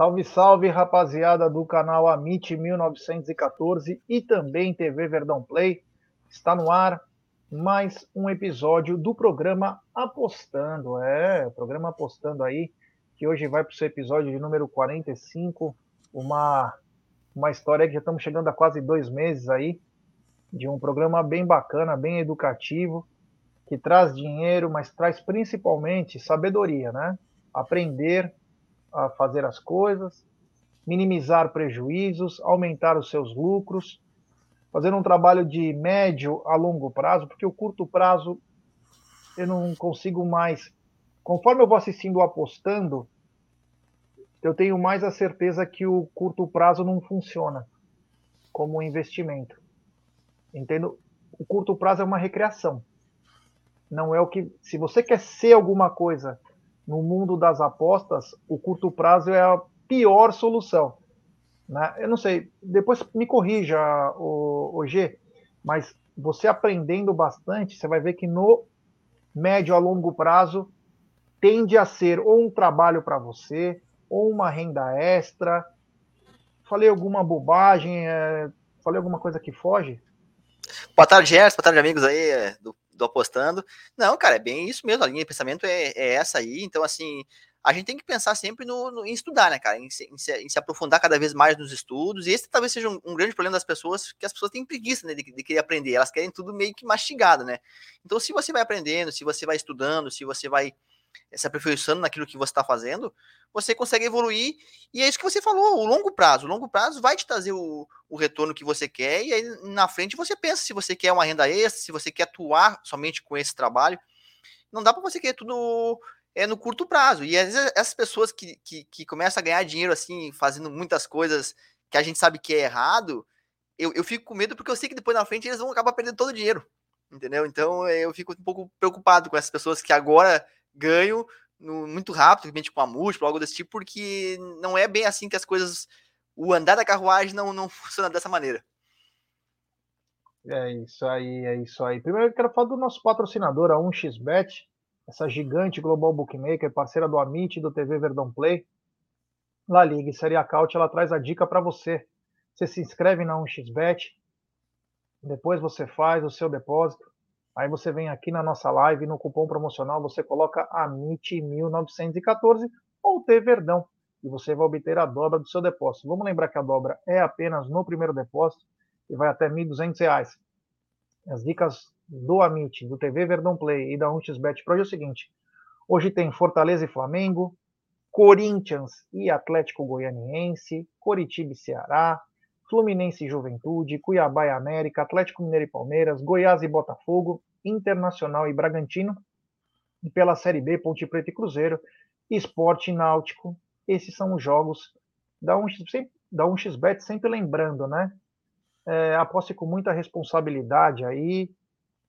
Salve, salve, rapaziada do canal Amit 1914 e também TV Verdão Play. Está no ar mais um episódio do programa Apostando. É, programa Apostando aí, que hoje vai para o seu episódio de número 45. Uma, uma história que já estamos chegando a quase dois meses aí, de um programa bem bacana, bem educativo, que traz dinheiro, mas traz principalmente sabedoria, né? Aprender a fazer as coisas, minimizar prejuízos, aumentar os seus lucros, fazer um trabalho de médio a longo prazo, porque o curto prazo eu não consigo mais. Conforme eu vou assistindo apostando, eu tenho mais a certeza que o curto prazo não funciona como investimento. Entendo? O curto prazo é uma recreação. Não é o que. Se você quer ser alguma coisa no mundo das apostas, o curto prazo é a pior solução. Né? Eu não sei, depois me corrija, o, o G, mas você aprendendo bastante, você vai ver que no médio a longo prazo tende a ser ou um trabalho para você, ou uma renda extra. Falei alguma bobagem, é... falei alguma coisa que foge? Boa tarde, Gerson, boa tarde, amigos aí é, do do apostando. Não, cara, é bem isso mesmo. A linha de pensamento é, é essa aí. Então, assim, a gente tem que pensar sempre no, no em estudar, né, cara? Em se, em, se, em se, aprofundar cada vez mais nos estudos. E esse talvez seja um, um grande problema das pessoas, que as pessoas têm preguiça né, de, de, querer aprender. Elas querem tudo meio que mastigado, né? Então, se você vai aprendendo, se você vai estudando, se você vai se aperfeiçoando naquilo que você está fazendo, você consegue evoluir. E é isso que você falou, o longo prazo. O longo prazo vai te trazer o, o retorno que você quer, e aí na frente você pensa se você quer uma renda extra, se você quer atuar somente com esse trabalho. Não dá para você querer tudo é no curto prazo. E às vezes essas pessoas que, que, que, começam a ganhar dinheiro assim, fazendo muitas coisas que a gente sabe que é errado, eu, eu fico com medo porque eu sei que depois na frente eles vão acabar perdendo todo o dinheiro. Entendeu? Então eu fico um pouco preocupado com essas pessoas que agora ganho no, muito rápido, simplesmente com a múltipla, algo desse tipo, porque não é bem assim que as coisas. O andar da carruagem não, não funciona dessa maneira. É isso aí, é isso aí. Primeiro eu quero falar do nosso patrocinador, a 1xBet, essa gigante global bookmaker, parceira do Amit e do TV Verdão Play. La Liga e Série Acaute, ela traz a dica para você. Você se inscreve na 1xBet, depois você faz o seu depósito, Aí você vem aqui na nossa live, no cupom promocional, você coloca AMIT1914 ou T Verdão e você vai obter a dobra do seu depósito. Vamos lembrar que a dobra é apenas no primeiro depósito e vai até R$ 1.200. As dicas do Amit, do TV Verdão Play e da 1xBet Pro é o seguinte: hoje tem Fortaleza e Flamengo, Corinthians e Atlético Goianiense, Coritiba e Ceará, Fluminense e Juventude, Cuiabá e América, Atlético Mineiro e Palmeiras, Goiás e Botafogo, Internacional e Bragantino, e pela Série B, Ponte Preta e Cruzeiro, Esporte e Náutico. Esses são os jogos da 1x, da 1xBet, sempre lembrando, né? É, aposte com muita responsabilidade aí,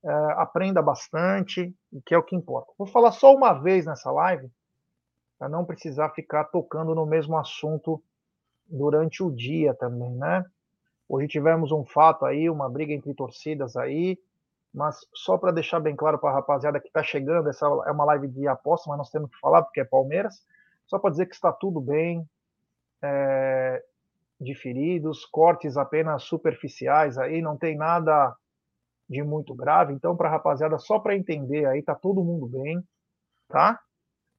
é, aprenda bastante, que é o que importa. Vou falar só uma vez nessa live, para não precisar ficar tocando no mesmo assunto durante o dia também, né? Hoje tivemos um fato aí, uma briga entre torcidas aí, mas só para deixar bem claro para a rapaziada que está chegando, essa é uma live de aposta, mas nós temos que falar porque é Palmeiras, só para dizer que está tudo bem, é, de feridos, cortes apenas superficiais aí, não tem nada de muito grave, então para a rapaziada, só para entender aí, tá todo mundo bem, tá?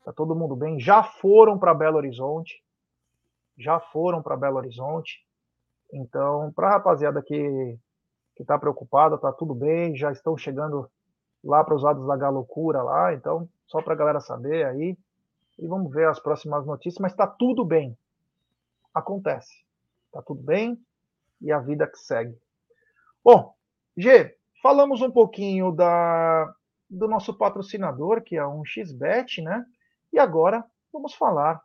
Tá todo mundo bem, já foram para Belo Horizonte, já foram para Belo Horizonte. Então, para a rapaziada que está preocupada, está tudo bem, já estão chegando lá para os lados da Galocura lá, então, só para a galera saber aí. E vamos ver as próximas notícias, mas está tudo bem. Acontece. Está tudo bem e a vida que segue. Bom, G, falamos um pouquinho da, do nosso patrocinador, que é um XBet, né? E agora vamos falar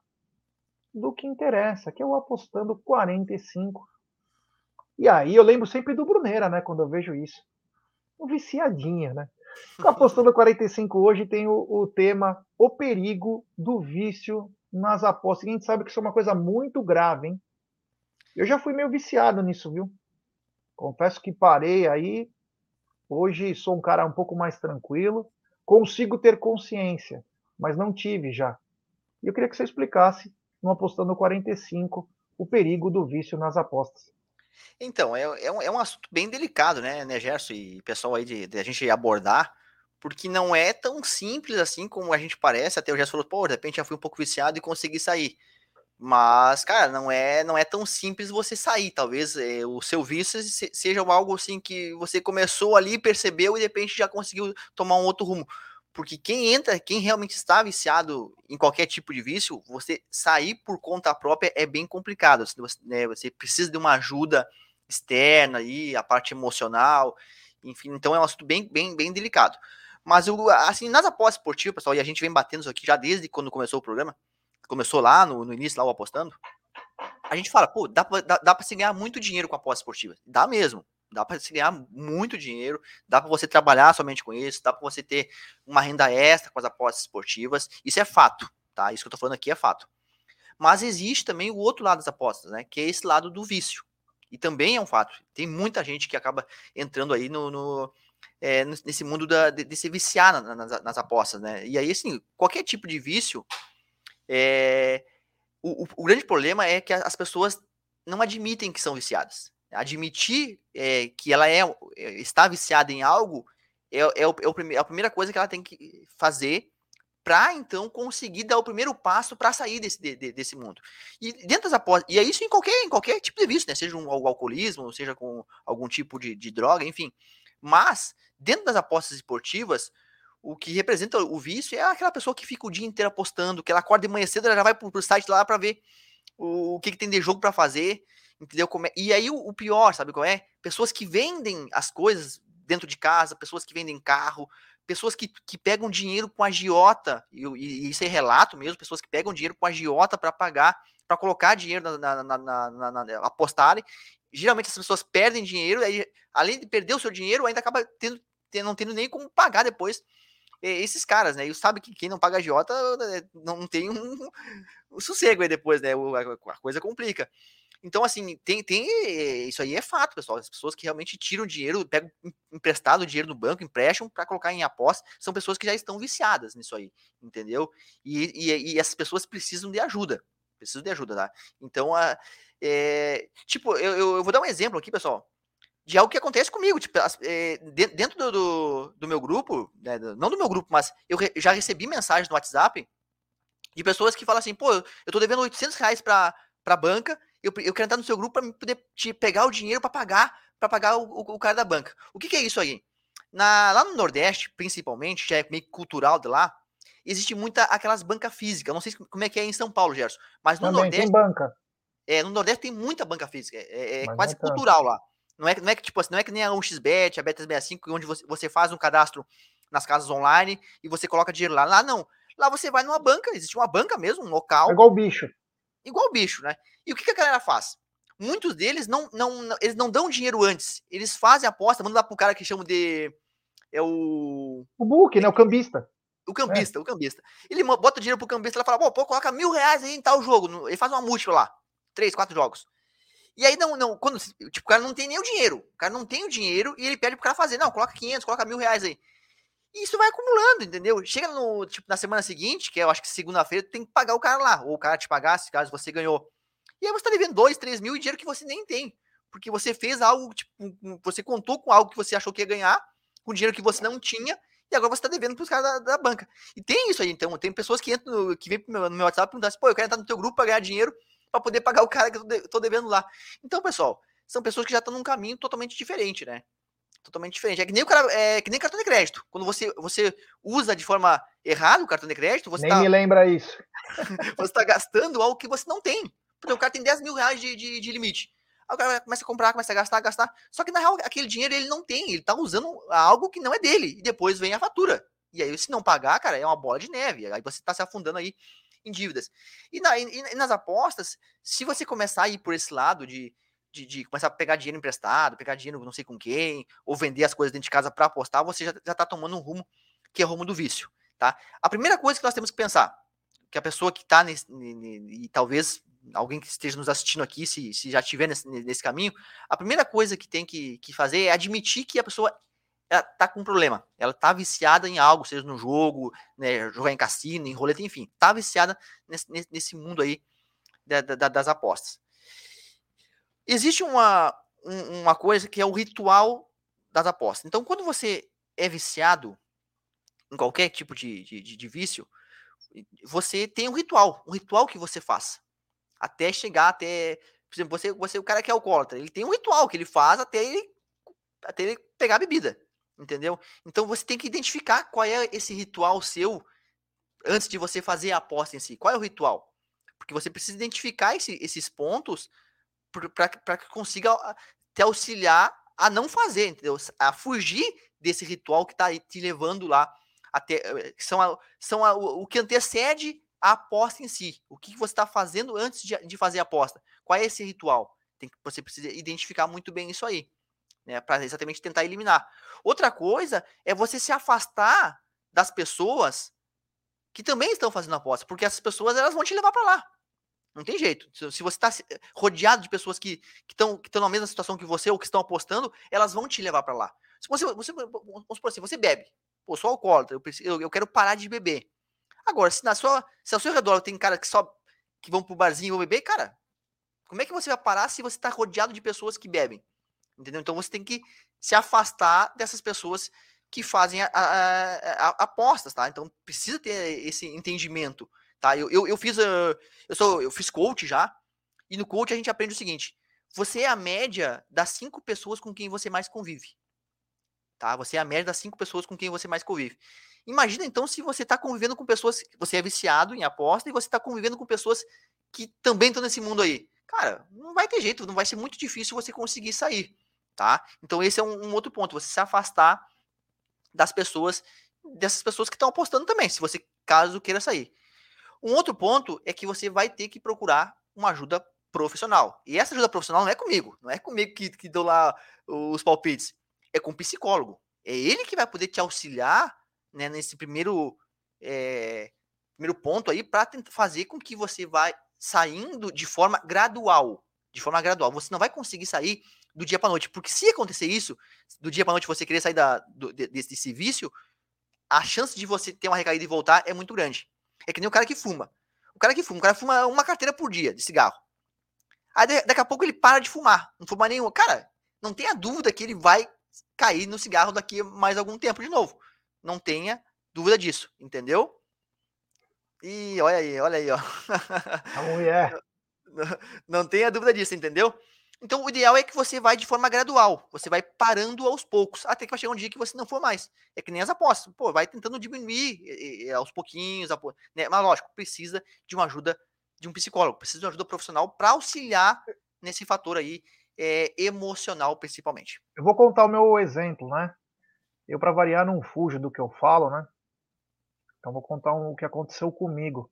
do que interessa, que é o apostando 45. E aí eu lembro sempre do Bruneira, né, quando eu vejo isso. Um viciadinha, né? O apostando 45 hoje tem o, o, tema O perigo do vício nas apostas. E a gente sabe que isso é uma coisa muito grave, hein? Eu já fui meio viciado nisso, viu? Confesso que parei aí. Hoje sou um cara um pouco mais tranquilo. Consigo ter consciência, mas não tive já. E eu queria que você explicasse no Apostando 45, o perigo do vício nas apostas. Então, é, é, um, é um assunto bem delicado, né, né Gerson e pessoal aí de, de, a gente abordar, porque não é tão simples assim como a gente parece. Até o Gerson falou, pô, de repente já fui um pouco viciado e consegui sair. Mas, cara, não é não é tão simples você sair. Talvez é, o seu vício seja algo assim que você começou ali, percebeu e de repente já conseguiu tomar um outro rumo. Porque quem entra, quem realmente está viciado em qualquer tipo de vício, você sair por conta própria é bem complicado. Você, né, você precisa de uma ajuda externa aí, a parte emocional, enfim, então é um assunto bem, bem, bem delicado. Mas eu, assim, nas apostas esportivas, pessoal, e a gente vem batendo isso aqui já desde quando começou o programa, começou lá no, no início, lá o apostando, a gente fala, pô, dá pra, dá, dá pra se ganhar muito dinheiro com apostas esportivas. Dá mesmo. Dá para se ganhar muito dinheiro, dá para você trabalhar somente com isso, dá para você ter uma renda extra com as apostas esportivas. Isso é fato, tá? Isso que eu tô falando aqui é fato. Mas existe também o outro lado das apostas, né? Que é esse lado do vício. E também é um fato. Tem muita gente que acaba entrando aí no, no é, nesse mundo da, de, de se viciar nas, nas, apostas, né? E aí, assim, qualquer tipo de vício, é, o, o, o grande problema é que as pessoas não admitem que são viciadas admitir é, que ela é, é, está viciada em algo é, é, o, é, o prime, é a primeira coisa que ela tem que fazer para então conseguir dar o primeiro passo para sair desse, de, desse mundo. E dentro das apostas, e é isso em qualquer, em qualquer tipo de vício, né? Seja um, alcoolismo, seja com algum tipo de, de droga, enfim. Mas, dentro das apostas esportivas, o que representa o vício é aquela pessoa que fica o dia inteiro apostando, que ela acorda de manhã cedo, ela já vai pro, pro site lá para ver o, o que, que, tem de jogo para fazer, Entendeu? Como é? E aí o, o, pior, sabe qual é? Pessoas que vendem as coisas dentro de casa, pessoas que vendem carro, pessoas que, que pegam dinheiro com agiota, e, e isso é relato mesmo, pessoas que pegam dinheiro com agiota para pagar, para colocar dinheiro na, na, na, na, apostarem. Geralmente essas pessoas perdem dinheiro, aí, além de perder o seu dinheiro, ainda acaba tendo, tendo, não tendo nem como pagar depois esses caras, né? E sabe que quem não paga agiota eh, não tem um, um sossego aí depois, né? A coisa complica. Então, assim, tem, tem. Isso aí é fato, pessoal. As pessoas que realmente tiram dinheiro, pegam emprestado dinheiro no banco, emprestam para colocar em aposta, são pessoas que já estão viciadas nisso aí, entendeu? E, e, e essas pessoas precisam de ajuda. Precisam de ajuda, tá? Então, a, é, tipo, eu, eu, vou dar um exemplo aqui, pessoal, de algo que acontece comigo. Tipo, é, dentro do, do, do, meu grupo, né, não do meu grupo, mas eu re, já recebi mensagens no WhatsApp de pessoas que falam assim, pô, eu tô devendo 800 reais pra, pra banca eu, eu quero entrar no seu grupo para poder te pegar o dinheiro para pagar para pagar o, o, o, cara da banca. O que, que é isso aí? Na, lá no Nordeste, principalmente, já é meio cultural de lá, existe muita aquelas bancas físicas. Não sei como é que é em São Paulo, Gerson, mas no Também Nordeste. Tem banca. É, no Nordeste tem muita banca física. É, é quase é cultural lá. Não é, não é que tipo assim, não é que nem a 1xBet, a Bet365, onde você, você faz um cadastro nas casas online e você coloca dinheiro lá. Lá não. Lá você vai numa banca, existe uma banca mesmo, um local. É igual bicho. Igual bicho, né? E o que, que a galera faz? Muitos deles não, não, eles não dão dinheiro antes. Eles fazem a aposta, mandam lá pro cara que chama de. É o. O book, né? O cambista. O cambista, é. o cambista. Ele bota dinheiro pro cambista, ela fala, pô, pô, coloca mil reais aí em tal jogo. Ele faz uma múltipla lá. Três, quatro jogos. E aí, não, não, quando, tipo, o cara não tem nem o dinheiro. O cara não tem o dinheiro e ele pede pro cara fazer. Não, coloca 500, coloca mil reais aí. E isso vai acumulando, entendeu? Chega no, tipo, na semana seguinte, que eu acho que segunda-feira, tem que pagar o cara lá. Ou o cara te pagasse, caso você ganhou. E aí você tá devendo 2, 3 mil e dinheiro que você nem tem. Porque você fez algo, tipo, você contou com algo que você achou que ia ganhar, com dinheiro que você não tinha, e agora você tá devendo pros caras da, da, banca. E tem isso aí, então. Tem pessoas que entram, que vêm no meu WhatsApp e perguntam assim, pô, eu quero entrar no teu grupo pra ganhar dinheiro para poder pagar o cara que eu tô devendo lá. Então, pessoal, são pessoas que já estão num caminho totalmente diferente, né? Totalmente diferente. É que nem o cara, é que nem cartão de crédito. Quando você, você usa de forma errada o cartão de crédito, você Nem tá, me lembra isso. você está gastando algo que você não tem. Porque o cara tem 10 mil reais de, de, de, limite. Aí o cara começa a comprar, começa a gastar, gastar. Só que na real, aquele dinheiro ele não tem. Ele está usando algo que não é dele. E depois vem a fatura. E aí, se não pagar, cara, é uma bola de neve. Aí você está se afundando aí em dívidas. E, na, e, e nas apostas, se você começar a ir por esse lado de de, de, começar a pegar dinheiro emprestado, pegar dinheiro não sei com quem, ou vender as coisas dentro de casa para apostar, você já está tomando um rumo que é o rumo do vício, tá? A primeira coisa que nós temos que pensar, que a pessoa que está e talvez alguém que esteja nos assistindo aqui, se, se já estiver nesse, nesse caminho, a primeira coisa que tem que, que fazer é admitir que a pessoa ela tá com um problema. Ela tá viciada em algo, seja no jogo, né, jogar em cassino, em roleta, enfim. Tá viciada nesse, nesse mundo aí da, da, das apostas. Existe uma, uma coisa que é o ritual das apostas. Então, quando você é viciado em qualquer tipo de, de, de vício, você tem um ritual, um ritual que você faz. Até chegar até. Por exemplo, você, você o cara que é alcoólatra, ele tem um ritual que ele faz até ele, até ele pegar a bebida. Entendeu? Então você tem que identificar qual é esse ritual seu antes de você fazer a aposta em si. Qual é o ritual? Porque você precisa identificar esse, esses pontos para que consiga te auxiliar a não fazer, entendeu? A fugir desse ritual que está te levando lá até eh, são, a, são a, o que antecede a aposta em si. O que você está fazendo antes de, de, fazer a aposta? Qual é esse ritual? Tem, você precisa identificar muito bem isso aí né, para exatamente tentar eliminar. Outra coisa é você se afastar das pessoas que também estão fazendo aposta, porque essas pessoas elas vão te levar para lá. Não tem jeito. Se você está rodeado de pessoas que estão que estão na mesma situação que você ou que estão apostando, elas vão te levar para lá. Se você, você, vamos supor assim, você bebe, pô, sou alcoólatra, eu, eu, eu quero parar de beber. Agora, se na sua, se ao seu redor tem cara que só que vão pro barzinho e vão beber, cara, como é que você vai parar se você está rodeado de pessoas que bebem? Entendeu? Então você tem que se afastar dessas pessoas que fazem a, a, a, apostas, tá? Então precisa ter esse entendimento, tá? Eu, eu, eu fiz uh, eu sou eu fiz coach já e no coach a gente aprende o seguinte: você é a média das cinco pessoas com quem você mais convive, tá? Você é a média das cinco pessoas com quem você mais convive. Imagina então se você está convivendo com pessoas, você é viciado em aposta e você está convivendo com pessoas que também estão nesse mundo aí. Cara, não vai ter jeito, não vai ser muito difícil você conseguir sair tá? Então esse é um, um outro ponto, você se afastar das pessoas, dessas pessoas que estão apostando também, se você caso queira sair. Um outro ponto é que você vai ter que procurar uma ajuda profissional. E essa ajuda profissional não é comigo, não é comigo que, que dou lá os palpites, é com um psicólogo. É ele que vai poder te auxiliar né, nesse primeiro, é, primeiro ponto aí para fazer com que você vai saindo de forma gradual. De forma gradual. Você não vai conseguir sair do dia para noite. Porque se acontecer isso, do dia para noite você querer sair da, do, desse, desse vício, a chance de você ter uma recaída e voltar é muito grande. É que nem o cara que fuma. O cara que fuma, o cara fuma uma carteira por dia de cigarro. Aí daqui a pouco ele para de fumar, não fuma nenhuma. Cara, não tenha dúvida que ele vai cair no cigarro daqui mais algum tempo de novo. Não tenha dúvida disso, entendeu? E olha aí, olha aí, ó. A mulher. Não, não tenha dúvida disso, entendeu? Então, o ideal é que você vai de forma gradual. Você vai parando aos poucos, até que vai chegar um dia que você não for mais. É que nem as apostas. Pô, vai tentando diminuir aos pouquinhos. Né? Mas, lógico, precisa de uma ajuda de um psicólogo, precisa de uma ajuda profissional para auxiliar nesse fator aí é, emocional, principalmente. Eu vou contar o meu exemplo, né? Eu, para variar, não fujo do que eu falo, né? Então, vou contar um, o que aconteceu comigo,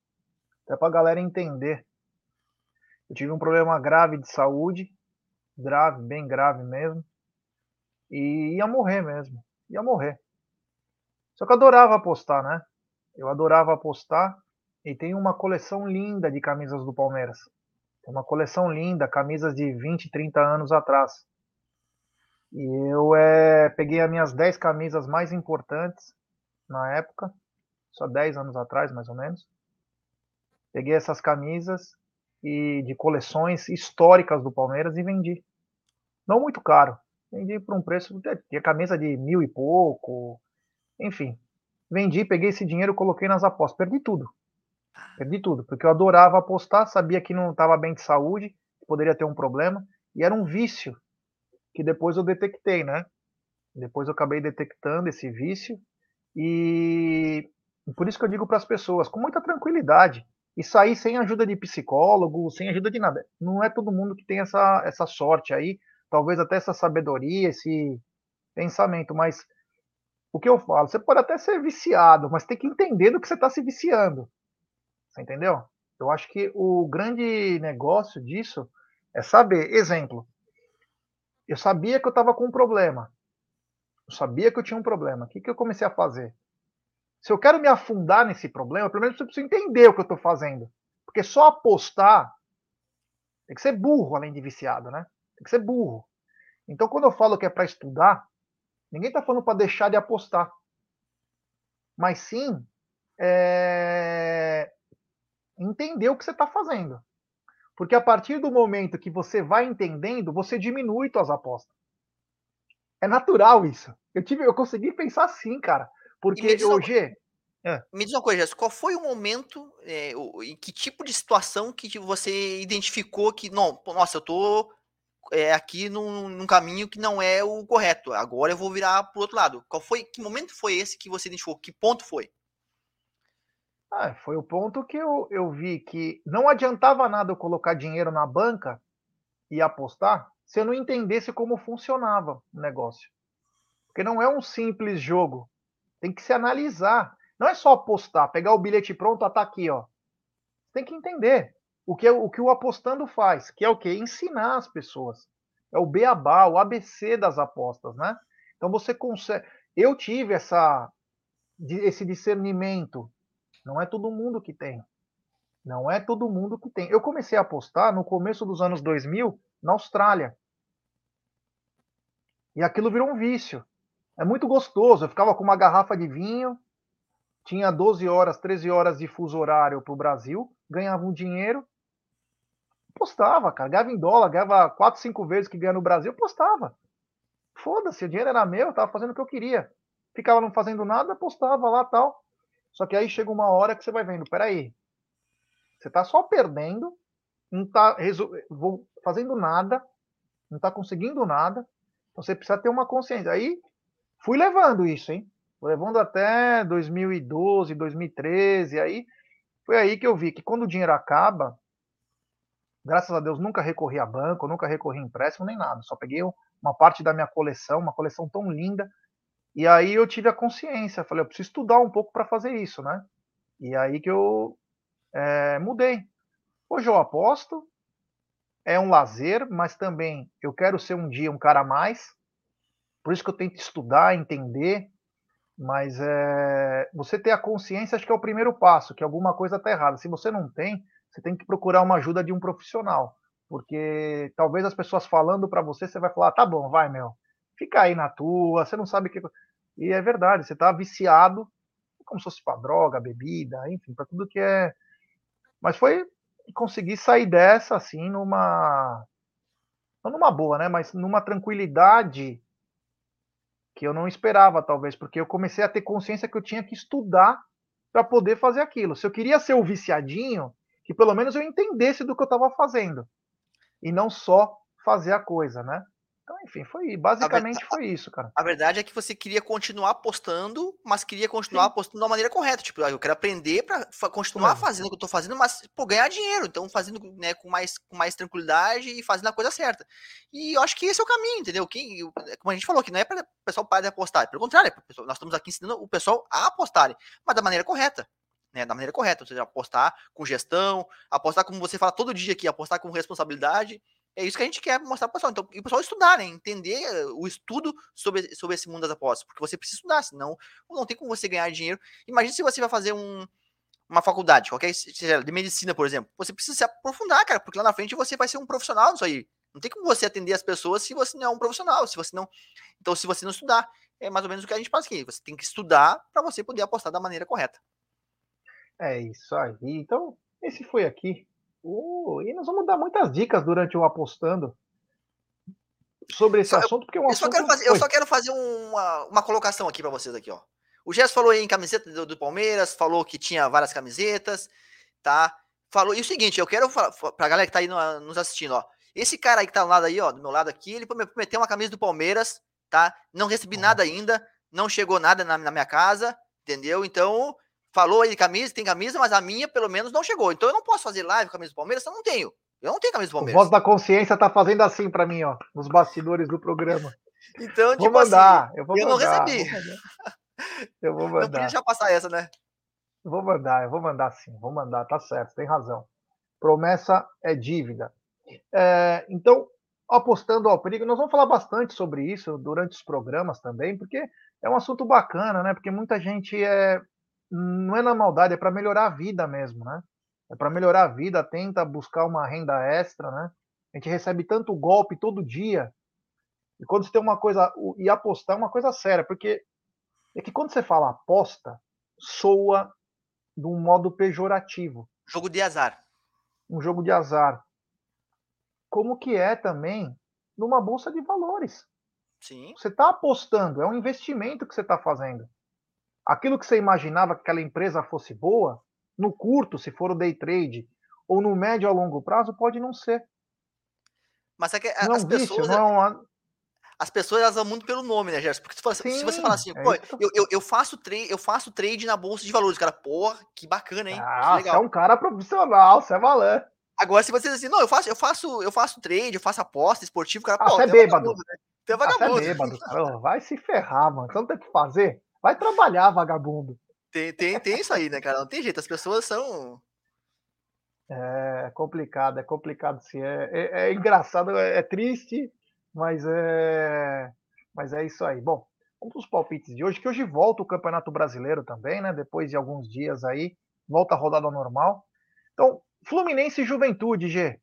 até para a galera entender. Eu tive um problema grave de saúde grave, bem grave mesmo. E ia morrer mesmo. Ia morrer. Só que eu adorava apostar, né? Eu adorava apostar. E tem uma coleção linda de camisas do Palmeiras. Tem uma coleção linda, camisas de 20, 30 anos atrás. E eu é, peguei as minhas 10 camisas mais importantes na época, só 10 anos atrás, mais ou menos. Peguei essas camisas e de coleções históricas do Palmeiras e vendi. Não muito caro. Vendi por um preço. Tinha camisa de mil e pouco. Enfim. Vendi, peguei esse dinheiro coloquei nas apostas. Perdi tudo. Perdi tudo. Porque eu adorava apostar, sabia que não estava bem de saúde, que poderia ter um problema. E era um vício que depois eu detectei, né? Depois eu acabei detectando esse vício. E por isso que eu digo para as pessoas, com muita tranquilidade, e sair sem ajuda de psicólogo, sem ajuda de nada. Não é todo mundo que tem essa, essa sorte aí, talvez até essa sabedoria, esse pensamento, mas o que eu falo, você pode até ser viciado, mas tem que entender do que você está se viciando. Você entendeu? Eu acho que o grande negócio disso é saber. Exemplo, eu sabia que eu estava com um problema. Eu sabia que eu tinha um problema. O que, que eu comecei a fazer? Se eu quero me afundar nesse problema, pelo menos eu preciso entender o que eu estou fazendo. Porque só apostar tem que ser burro, além de viciado, né? Tem que ser burro. Então, quando eu falo que é para estudar, ninguém está falando para deixar de apostar. Mas sim é... entender o que você está fazendo. Porque a partir do momento que você vai entendendo, você diminui suas apostas. É natural isso. Eu tive, eu consegui pensar assim, cara. Porque hoje. É. Me diz uma coisa, Jéssica, qual foi o momento, é, em que tipo de situação que você identificou que, não, nossa, eu tô é, aqui num, num, caminho que não é o correto, agora eu vou virar pro outro lado. Qual foi, que momento foi esse que você identificou? Que ponto foi? Ah, foi o ponto que eu, eu vi que não adiantava nada eu colocar dinheiro na banca e apostar se eu não entendesse como funcionava o negócio. Porque não é um simples jogo. Tem que se analisar. Não é só apostar, pegar o bilhete pronto, ah, tá aqui, ó. Tem que entender o que, é, o que o apostando faz, que é o que? Ensinar as pessoas. É o beabá, o ABC das apostas, né? Então você consegue. Eu tive essa, esse discernimento. Não é todo mundo que tem. Não é todo mundo que tem. Eu comecei a apostar no começo dos anos 2000 na Austrália. E aquilo virou um vício. É muito gostoso. Eu ficava com uma garrafa de vinho, tinha 12 horas, 13 horas de fuso horário para o Brasil, ganhava um dinheiro, postava, cara. Ganhava em dólar, ganhava 4, 5 vezes que ganha no Brasil, postava. Foda-se, o dinheiro era meu, eu tava fazendo o que eu queria. Ficava não fazendo nada, postava lá tal. Só que aí chega uma hora que você vai vendo, peraí, você tá só perdendo, não tá fazendo nada, não tá conseguindo nada, então você precisa ter uma consciência. Aí fui levando isso, hein? Fui levando até 2012, 2013, aí foi aí que eu vi que quando o dinheiro acaba, graças a Deus nunca recorri a banco, nunca recorri a empréstimo nem nada, só peguei uma parte da minha coleção, uma coleção tão linda, e aí eu tive a consciência, falei, eu preciso estudar um pouco para fazer isso, né? E aí que eu é, mudei. Hoje eu aposto, é um lazer, mas também eu quero ser um dia um cara a mais, por isso que eu tento estudar, entender, mas é, você ter a consciência acho que é o primeiro passo, que alguma coisa está errada. Se você não tem, você tem que procurar uma ajuda de um profissional, porque talvez as pessoas falando para você, você vai falar, tá bom, vai, meu, fica aí na tua, você não sabe o que. E é verdade, você está viciado, como se fosse para droga, bebida, enfim, para tudo que é. Mas foi conseguir sair dessa assim numa. Não numa boa, né? Mas numa tranquilidade que eu não esperava, talvez, porque eu comecei a ter consciência que eu tinha que estudar para poder fazer aquilo. Se eu queria ser o viciadinho, que pelo menos eu entendesse do que eu estava fazendo e não só fazer a coisa, né? Então, enfim, foi basicamente verdade, foi isso, cara. A verdade é que você queria continuar apostando, mas queria continuar Sim. apostando da maneira correta. Tipo, ah, eu quero aprender para continuar é. fazendo o que eu tô fazendo, mas pô, ganhar dinheiro. Então, fazendo né, com, mais, com mais tranquilidade e fazendo a coisa certa. E eu acho que esse é o caminho, entendeu? Que, como a gente falou, que não é para o pessoal parar de apostar. Pelo contrário, é nós estamos aqui ensinando o pessoal a apostarem, mas da maneira correta. Né, da maneira correta, ou seja, apostar com gestão, apostar como você fala todo dia aqui, apostar com responsabilidade, é isso que a gente quer mostrar para o pessoal. Então, e o pessoal estudar, né? Entender eh, o estudo sobre, sobre esse mundo das apostas. Porque você precisa estudar, senão não tem como você ganhar dinheiro. Imagina se você vai fazer um, uma faculdade, qualquer seja de medicina, por exemplo. Você precisa se aprofundar, cara, porque lá na frente você vai ser um profissional nisso aí. Não tem como você atender as pessoas se você não é um profissional, se você não. Então, se você não estudar, é mais ou menos o que a gente faz aqui. Você tem que estudar para você poder apostar da maneira correta. É isso aí. Então, esse foi aqui Uh, e nós vamos dar muitas dicas durante o apostando sobre esse só, assunto, porque é um eu assunto... Só quero fazer, eu só quero fazer uma, uma colocação aqui para vocês aqui, ó. O Gerson falou em camiseta do, do, Palmeiras, falou que tinha várias camisetas, tá? Falou, e o seguinte, eu quero falar pra galera que tá aí no, nos assistindo, ó. Esse cara aí que tá do lado aí, ó, do meu lado aqui, ele prometeu uma camisa do Palmeiras, tá? Não recebi nada ainda, não chegou nada na, na minha casa, entendeu? Então, falou aí camisa, tem camisa, mas a minha pelo menos não chegou. Então eu não posso fazer live com camisa do Palmeiras, eu não tenho. Eu não tenho camisa do Palmeiras. O voz da consciência tá fazendo assim para mim, ó, nos bastidores do programa. Então, vou tipo mandar, assim, eu, vou eu mandar, não recebi. Eu vou mandar. Não podia já passar essa, né? Vou mandar, eu vou mandar sim, vou mandar, tá certo, tem razão. Promessa é dívida. É, então, apostando ao perigo, nós vamos falar bastante sobre isso durante os programas também, porque é um assunto bacana, né? Porque muita gente é, não é na maldade, é para melhorar a vida mesmo, né? É para melhorar a vida, tenta buscar uma renda extra, né? A gente recebe tanto golpe todo dia. E quando você tem uma coisa. E apostar é uma coisa séria, porque é que quando você fala aposta, soa de um modo pejorativo. Jogo de azar. Um jogo de azar. como que é também numa bolsa de valores. Sim. Você está apostando, é um investimento que você está fazendo. Aquilo que você imaginava que aquela empresa fosse boa, no curto, se for o day trade, ou no médio a longo prazo, pode não ser. Mas é que não as é um pessoas. Vício, não é uma... As pessoas elas vão muito pelo nome, né, Gerson? Porque se, Sim, se você falar assim, é pô, eu, eu, eu, faço trade, eu faço trade na bolsa de valores, cara, porra, que bacana, hein? Ah, você é um cara profissional, você é valendo. Agora, se você diz assim, não, eu faço, eu faço, eu faço trade, eu faço aposta esportivo, cara, ah, pô, você é bêbado. Vagabundo, né? Tem vagabundo. Você é bêbado, cara. Vai se ferrar, mano. Você não tem o que fazer? Vai trabalhar, vagabundo. Tem, tem, tem isso aí, né, cara? Não tem jeito, as pessoas são. É complicado, é complicado sim. É, é, é engraçado, é, é, triste, mas é, mas é isso aí. Bom, vamos para os palpites de hoje, que hoje volta o Campeonato Brasileiro também, né? Depois de alguns dias aí, volta a rodada normal. Então, Fluminense e Juventude, G.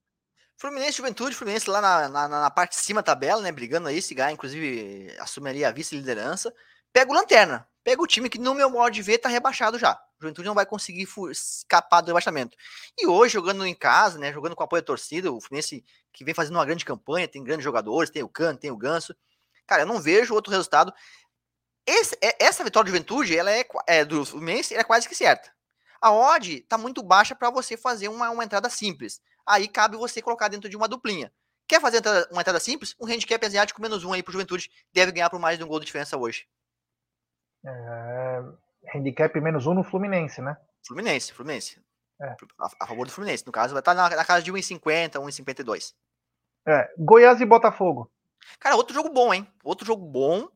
Fluminense Juventude, Fluminense lá na, na, na, parte de cima da tabela, né? Brigando aí, se ganhar, inclusive, assumiria a vice-liderança. Pega o Lanterna. Pega o time que, no meu modo de ver, tá rebaixado já. O Juventude não vai conseguir escapar do rebaixamento. E hoje, jogando em casa, né? Jogando com apoio da torcida, o Fluminense que vem fazendo uma grande campanha, tem grandes jogadores, tem o Cano, tem o Ganso. Cara, eu não vejo outro resultado. Esse, é, essa vitória do Juventude, ela é, é do Fluminense, é quase que certa. A odd tá muito baixa para você fazer uma, uma entrada simples. Aí cabe você colocar dentro de uma duplinha. Quer fazer uma entrada simples? Um handicap asiático menos um aí pro Juventude deve ganhar por mais de um gol de diferença hoje. É, handicap menos um no Fluminense, né? Fluminense, Fluminense. É. A, a, favor do Fluminense. No caso, vai estar na, na casa de 1,50, 1,52. É, Goiás e Botafogo. Cara, outro jogo bom, hein? Outro jogo bom.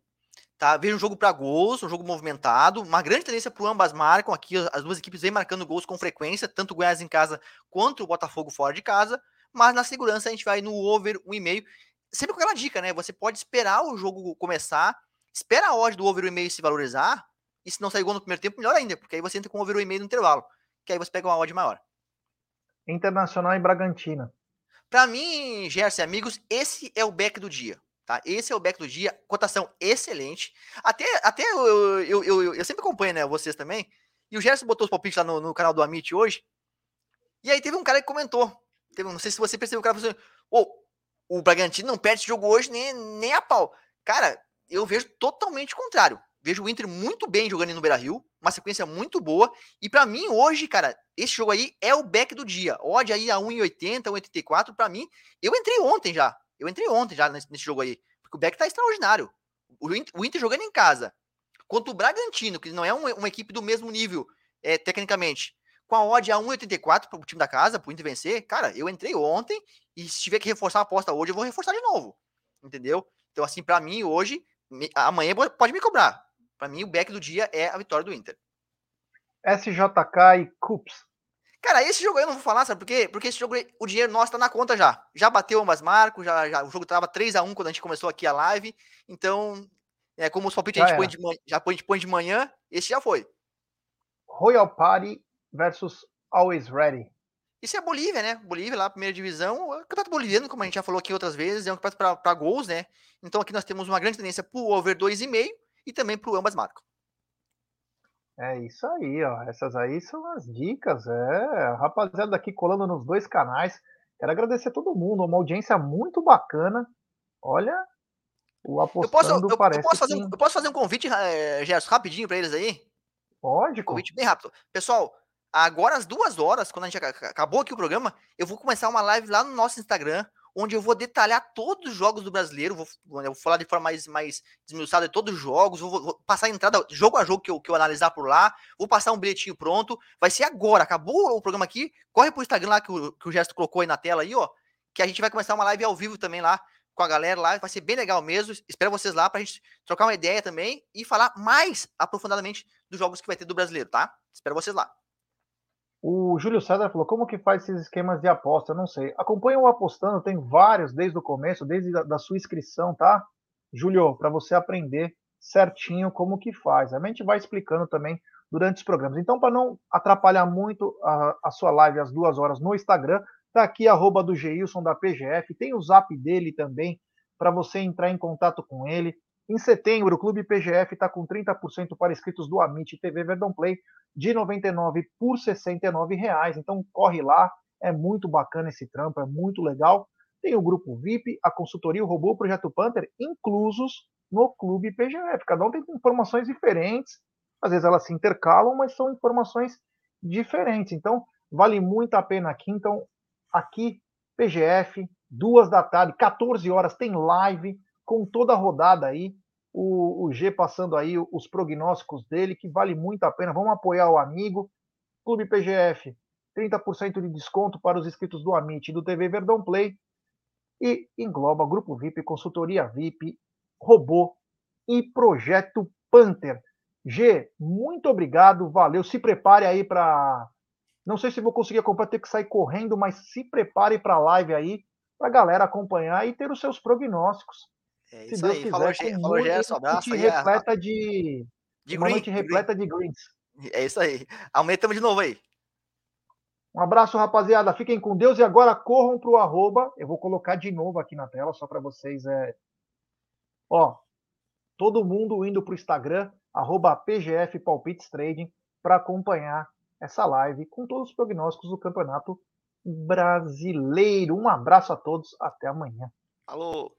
Tá? Vejo um jogo para gols, um jogo movimentado, uma grande tendência para ambas marcam aqui. As duas equipes vêm marcando gols com frequência, tanto o Goiás em casa quanto o Botafogo fora de casa. Mas na segurança a gente vai no over 1,5. Sempre com aquela dica, né? Você pode esperar o jogo começar Espera a odd do over 1,5 se valorizar, e se não sair gol no primeiro tempo, melhor ainda, porque aí você entra com over 1,5 no intervalo, que aí você pega uma odd maior. Internacional e Bragantina. Para mim, Gerson amigos, esse é o back do dia. Tá? Esse é o back do dia, cotação excelente. Até, até eu, eu, eu, eu sempre acompanho né, vocês também. E o Gerson botou os palpites lá no, no, canal do Amit hoje. E aí teve um cara que comentou. Teve, não sei se você percebeu, o cara falou assim: oh, o Bragantino não perde esse jogo hoje nem, nem a pau. Cara, eu vejo totalmente o contrário. Vejo o Inter muito bem jogando no Beira Rio, uma sequência muito boa. E para mim, hoje, cara, esse jogo aí é o back do dia. Odd aí a 1,80, 1,84. Para mim, eu entrei ontem já. Eu entrei ontem já nesse, nesse jogo aí. Porque o back tá extraordinário. O Inter, o Inter jogando em casa. Contra o Bragantino, que não é uma, uma equipe do mesmo nível, é, tecnicamente. Com a odd a 1,84 para o time da casa, para o Inter vencer. Cara, eu entrei ontem e se tiver que reforçar a aposta hoje, eu vou reforçar de novo. Entendeu? Então, assim, para mim, hoje, amanhã pode me cobrar. Para mim, o back do dia é a vitória do Inter. SJK e Cups. Cara, esse jogo eu não vou falar, sabe por quê? Porque esse jogo, o dinheiro nosso tá na conta já. Já bateu umas marcos, já, já, o jogo tava 3 a 1 quando a gente começou aqui a live. Então, é, como os palpites a gente, põe de, manhã, já põe, a gente põe de manhã, esse já foi. Royal Party versus Always Ready. Isso é Bolívia, né? Bolívia lá, primeira divisão. O campeonato boliviano, como a gente já falou aqui outras vezes, é um campeonato para gols, né? Então aqui nós temos uma grande tendência para o over 2,5 e também para o ambas marcam. É isso aí, ó. Essas aí são as dicas. É, rapaziada daqui colando nos dois canais. Quero agradecer a todo mundo, uma audiência muito bacana. Olha, o apostando eu posso, eu, parece eu posso, fazer que... um, eu posso fazer um convite, é, Gerson, rapidinho para eles aí? Pode. Um convite bem rápido. Pessoal, agora às duas horas, quando a gente acabou aqui o programa, eu vou começar uma live lá no nosso Instagram, onde eu vou detalhar todos os jogos do brasileiro, vou, vou falar de forma mais, mais desmiuçada de todos os jogos, vou, vou, passar a entrada jogo a jogo que eu, que eu analisar por lá, vou passar um bilhetinho pronto, vai ser agora, acabou o programa aqui, corre pro Instagram lá que o, que o Gesto colocou aí na tela aí, ó, que a gente vai começar uma live ao vivo também lá, com a galera lá, vai ser bem legal mesmo, espero vocês lá pra gente trocar uma ideia também e falar mais aprofundadamente dos jogos que vai ter do brasileiro, tá? Espero vocês lá. O Júlio César falou: como que faz esses esquemas de aposta? Eu não sei. Acompanha o Apostando, tem vários desde o começo, desde a da sua inscrição, tá? Júlio, para você aprender certinho como que faz. A gente vai explicando também durante os programas. Então, para não atrapalhar muito a, a, sua live às duas horas no Instagram, tá aqui arroba do Geilson da PGF, tem o zap dele também para você entrar em contato com ele. Em setembro, o Clube PGF está com 30% para inscritos do Amit TV Verdão Play de 99 por 69 reais. Então corre lá, é muito bacana esse trampo, é muito legal. tem o grupo VIP, a consultoria, o robô, o projeto Panther, inclusos no clube PGF. Cada um tem informações diferentes, às vezes elas se intercalam, mas são informações diferentes. Então, vale muito a pena aqui. Então, aqui, PGF, duas da tarde, 14 horas, tem live com toda a rodada aí. O, o G passando aí os prognósticos dele, que vale muito a pena. Vamos apoiar o amigo. Clube PGF, 30% de desconto para os inscritos do Amit e do TV Verdão Play. E engloba Grupo VIP, Consultoria VIP, Robô e Projeto Panther. G, muito obrigado, valeu. Se prepare aí para. Não sei se vou conseguir acompanhar, ter que sair correndo, mas se prepare para a live aí, para a galera acompanhar e ter os seus prognósticos. É isso se aí, quiser, falou, G, falou Gerson, abraço aí. Repleta de, de uma green, noite repleta de greens. É isso aí. Aumentamos de novo aí. Um abraço, rapaziada. Fiquem com Deus e agora corram para o arroba. Eu vou colocar de novo aqui na tela, só para vocês. É... Ó, todo mundo indo para o Instagram, arroba PGF Palpites Trading, para acompanhar essa live com todos os prognósticos do Campeonato Brasileiro. Um abraço a todos, até amanhã. Alô!